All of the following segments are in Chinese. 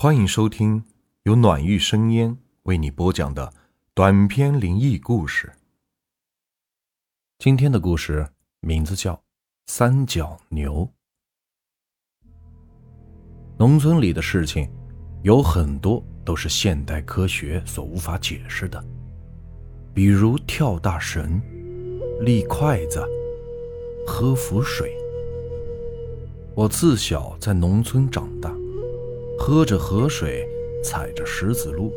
欢迎收听由暖玉生烟为你播讲的短篇灵异故事。今天的故事名字叫《三角牛》。农村里的事情有很多都是现代科学所无法解释的，比如跳大绳、立筷子、喝符水。我自小在农村长大。喝着河水，踩着石子路。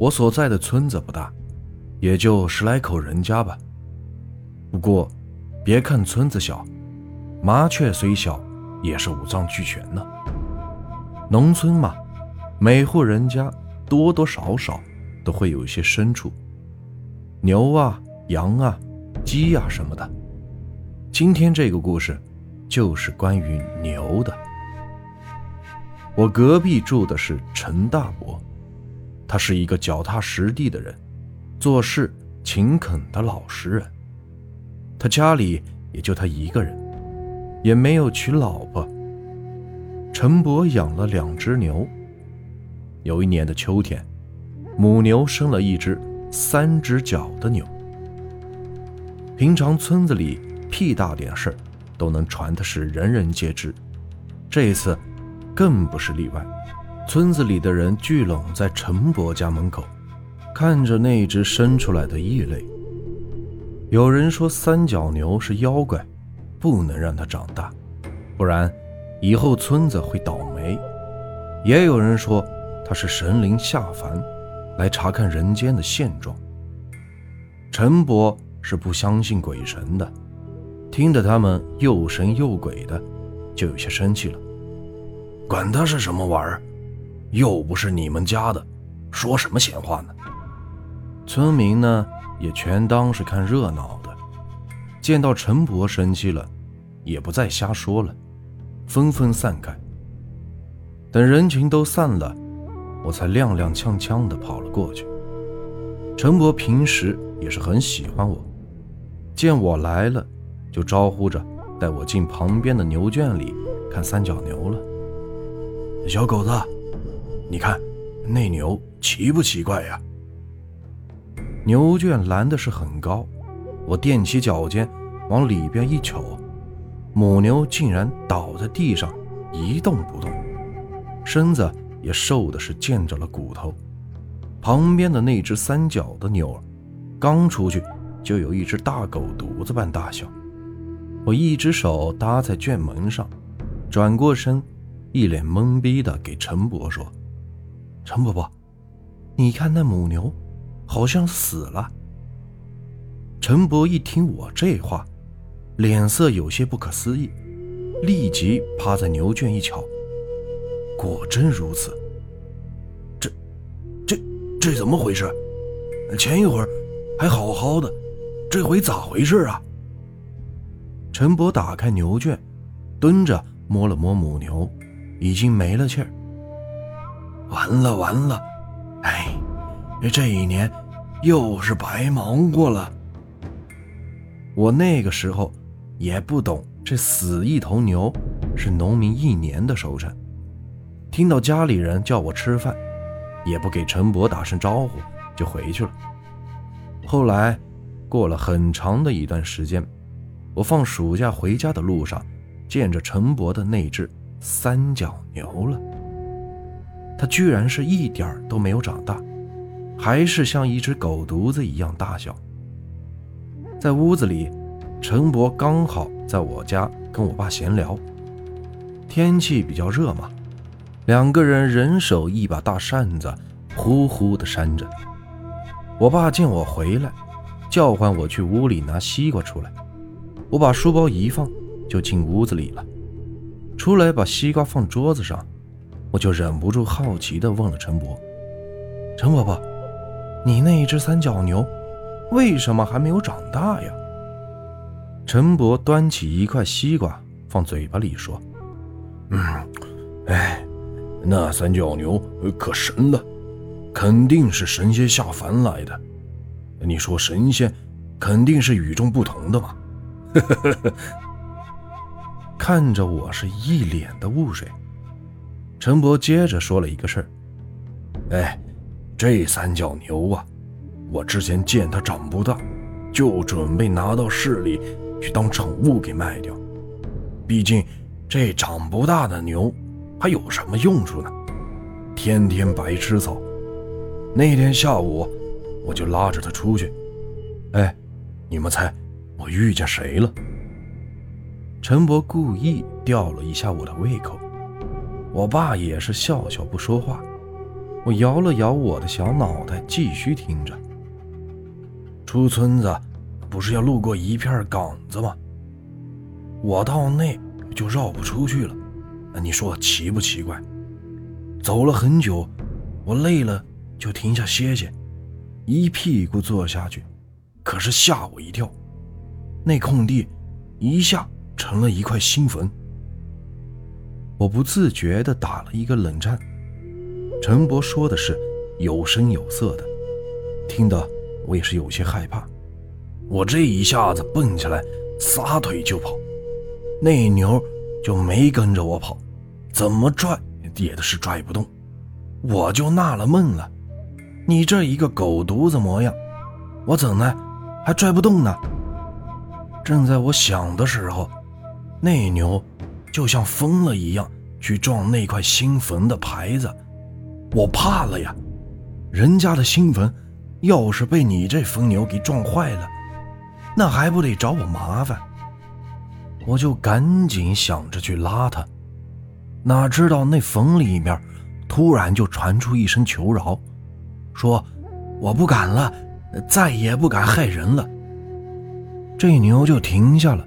我所在的村子不大，也就十来口人家吧。不过，别看村子小，麻雀虽小，也是五脏俱全呢。农村嘛，每户人家多多少少都会有一些牲畜，牛啊、羊啊、鸡啊什么的。今天这个故事，就是关于牛的。我隔壁住的是陈大伯，他是一个脚踏实地的人，做事勤恳的老实人。他家里也就他一个人，也没有娶老婆。陈伯养了两只牛。有一年的秋天，母牛生了一只三只脚的牛。平常村子里屁大点事儿，都能传的是人人皆知。这一次。更不是例外，村子里的人聚拢在陈伯家门口，看着那只生出来的异类。有人说三角牛是妖怪，不能让它长大，不然以后村子会倒霉。也有人说它是神灵下凡，来查看人间的现状。陈伯是不相信鬼神的，听得他们又神又鬼的，就有些生气了。管他是什么玩意儿，又不是你们家的，说什么闲话呢？村民呢也全当是看热闹的，见到陈伯生气了，也不再瞎说了，纷纷散开。等人群都散了，我才踉踉跄跄地跑了过去。陈伯平时也是很喜欢我，见我来了，就招呼着带我进旁边的牛圈里看三角牛了。小狗子，你看，那牛奇不奇怪呀？牛圈拦的是很高，我踮起脚尖往里边一瞅，母牛竟然倒在地上一动不动，身子也瘦的是见着了骨头。旁边的那只三角的牛儿，刚出去就有一只大狗犊子般大小。我一只手搭在圈门上，转过身。一脸懵逼的给陈伯说：“陈伯伯，你看那母牛，好像死了。”陈伯一听我这话，脸色有些不可思议，立即趴在牛圈一瞧，果真如此。这、这、这怎么回事？前一会儿还好好的，这回咋回事啊？陈伯打开牛圈，蹲着摸了摸母牛。已经没了气儿，完了完了，哎，这一年又是白忙活了。我那个时候也不懂，这死一头牛是农民一年的收成。听到家里人叫我吃饭，也不给陈伯打声招呼就回去了。后来过了很长的一段时间，我放暑假回家的路上，见着陈伯的那只。三角牛了，它居然是一点都没有长大，还是像一只狗犊子一样大小。在屋子里，陈伯刚好在我家跟我爸闲聊，天气比较热嘛，两个人人手一把大扇子，呼呼的扇着。我爸见我回来，叫唤我去屋里拿西瓜出来，我把书包一放，就进屋子里了。出来把西瓜放桌子上，我就忍不住好奇地问了陈伯：“陈伯伯，你那一只三角牛，为什么还没有长大呀？”陈伯端起一块西瓜放嘴巴里说：“嗯，哎，那三角牛可神了，肯定是神仙下凡来的。你说神仙肯定是与众不同的嘛？”看着我是一脸的雾水，陈伯接着说了一个事儿：“哎，这三角牛啊，我之前见它长不大，就准备拿到市里去当宠物给卖掉。毕竟这长不大的牛还有什么用处呢？天天白吃草。那天下午，我就拉着它出去。哎，你们猜我遇见谁了？”陈伯故意吊了一下我的胃口。我爸也是笑笑不说话，我摇了摇我的小脑袋，继续听着。出村子不是要路过一片岗子吗？我到那就绕不出去了，你说奇不奇怪？走了很久，我累了就停下歇歇，一屁股坐下去，可是吓我一跳，那空地一下成了一块新坟。我不自觉地打了一个冷战。陈伯说的是有声有色的，听得我也是有些害怕。我这一下子蹦起来，撒腿就跑，那牛就没跟着我跑，怎么拽也是拽不动。我就纳了闷了，你这一个狗犊子模样，我怎么还拽不动呢？正在我想的时候，那牛。就像疯了一样去撞那块新坟的牌子，我怕了呀！人家的新坟，要是被你这疯牛给撞坏了，那还不得找我麻烦？我就赶紧想着去拉他，哪知道那坟里面突然就传出一声求饶，说我不敢了，再也不敢害人了。这牛就停下了，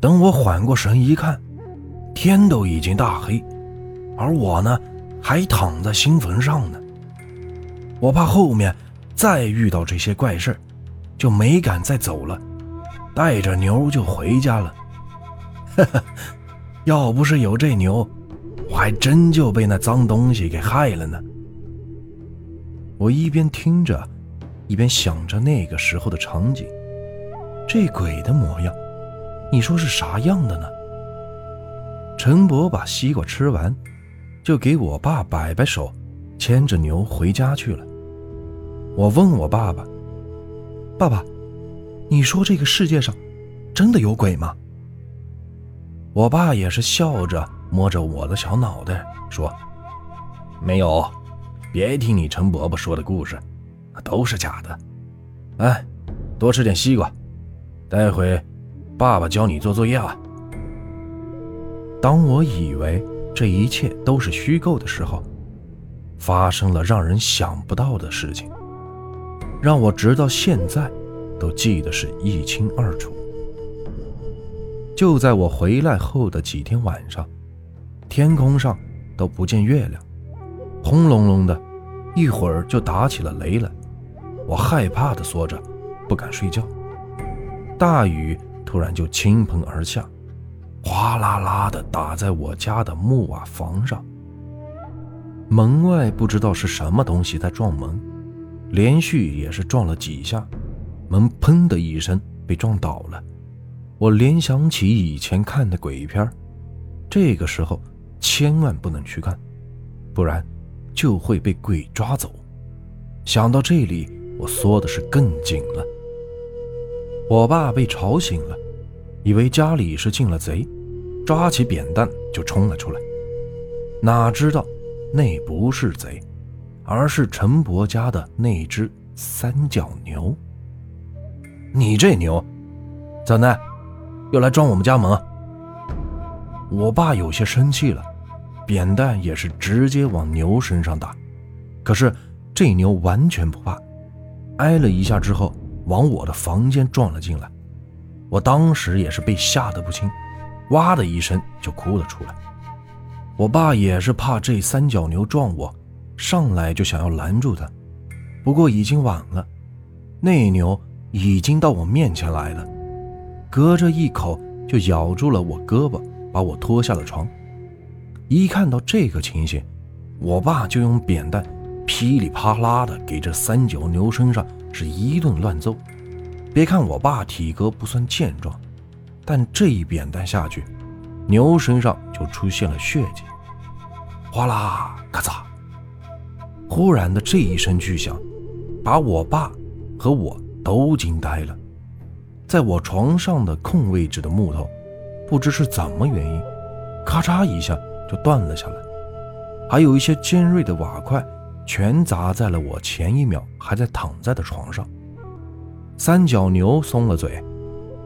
等我缓过神一看。天都已经大黑，而我呢，还躺在新坟上呢。我怕后面再遇到这些怪事就没敢再走了，带着牛就回家了。哈哈，要不是有这牛，我还真就被那脏东西给害了呢。我一边听着，一边想着那个时候的场景，这鬼的模样，你说是啥样的呢？陈伯把西瓜吃完，就给我爸摆摆手，牵着牛回家去了。我问我爸爸：“爸爸，你说这个世界上真的有鬼吗？”我爸也是笑着摸着我的小脑袋说：“没有，别听你陈伯伯说的故事，都是假的。哎，多吃点西瓜，待会爸爸教你做作业啊。”当我以为这一切都是虚构的时候，发生了让人想不到的事情，让我直到现在都记得是一清二楚。就在我回来后的几天晚上，天空上都不见月亮，轰隆隆的，一会儿就打起了雷来。我害怕的缩着，不敢睡觉。大雨突然就倾盆而下。哗啦啦的打在我家的木瓦房上，门外不知道是什么东西在撞门，连续也是撞了几下，门砰的一声被撞倒了。我联想起以前看的鬼片，这个时候千万不能去看，不然就会被鬼抓走。想到这里，我缩的是更紧了。我爸被吵醒了。以为家里是进了贼，抓起扁担就冲了出来。哪知道那不是贼，而是陈伯家的那只三角牛。你这牛，怎的，又来撞我们家门？我爸有些生气了，扁担也是直接往牛身上打。可是这牛完全不怕，挨了一下之后，往我的房间撞了进来。我当时也是被吓得不轻，哇的一声就哭了出来。我爸也是怕这三角牛撞我，上来就想要拦住他，不过已经晚了，那牛已经到我面前来了，隔着一口就咬住了我胳膊，把我拖下了床。一看到这个情形，我爸就用扁担噼里啪啦的给这三角牛身上是一顿乱揍。别看我爸体格不算健壮，但这一扁担下去，牛身上就出现了血迹。哗啦咔嚓，忽然的这一声巨响，把我爸和我都惊呆了。在我床上的空位置的木头，不知是怎么原因，咔嚓一下就断了下来，还有一些尖锐的瓦块全砸在了我前一秒还在躺在的床上。三角牛松了嘴，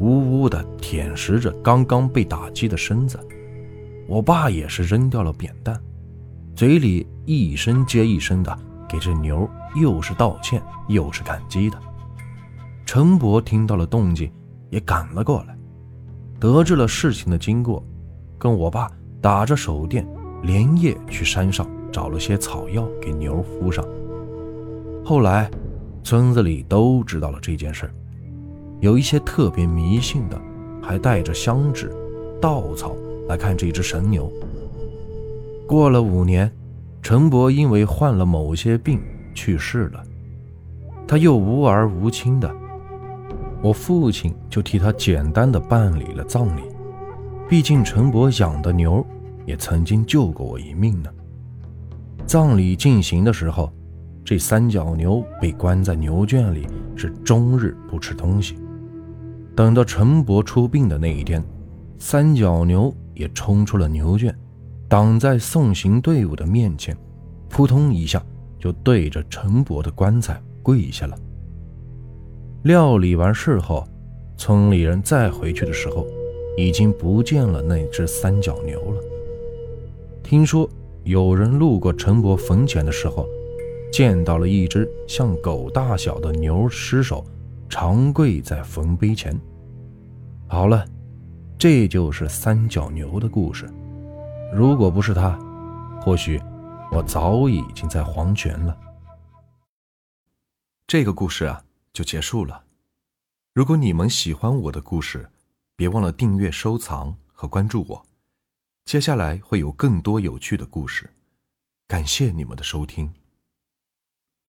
呜呜地舔食着刚刚被打击的身子。我爸也是扔掉了扁担。嘴里一声接一声的给这牛又是道歉又是感激的。陈伯听到了动静，也赶了过来，得知了事情的经过，跟我爸打着手电，连夜去山上找了些草药给牛敷上。后来，村子里都知道了这件事有一些特别迷信的，还带着香纸、稻草来看这只神牛。过了五年，陈伯因为患了某些病去世了，他又无儿无亲的，我父亲就替他简单的办理了葬礼。毕竟陈伯养的牛也曾经救过我一命呢。葬礼进行的时候，这三角牛被关在牛圈里，是终日不吃东西。等到陈伯出殡的那一天，三角牛也冲出了牛圈。挡在送行队伍的面前，扑通一下就对着陈伯的棺材跪下了。料理完事后，村里人再回去的时候，已经不见了那只三角牛了。听说有人路过陈伯坟前的时候，见到了一只像狗大小的牛尸首，长跪在坟碑前。好了，这就是三角牛的故事。如果不是他，或许我早已经在黄泉了。这个故事啊，就结束了。如果你们喜欢我的故事，别忘了订阅、收藏和关注我。接下来会有更多有趣的故事。感谢你们的收听。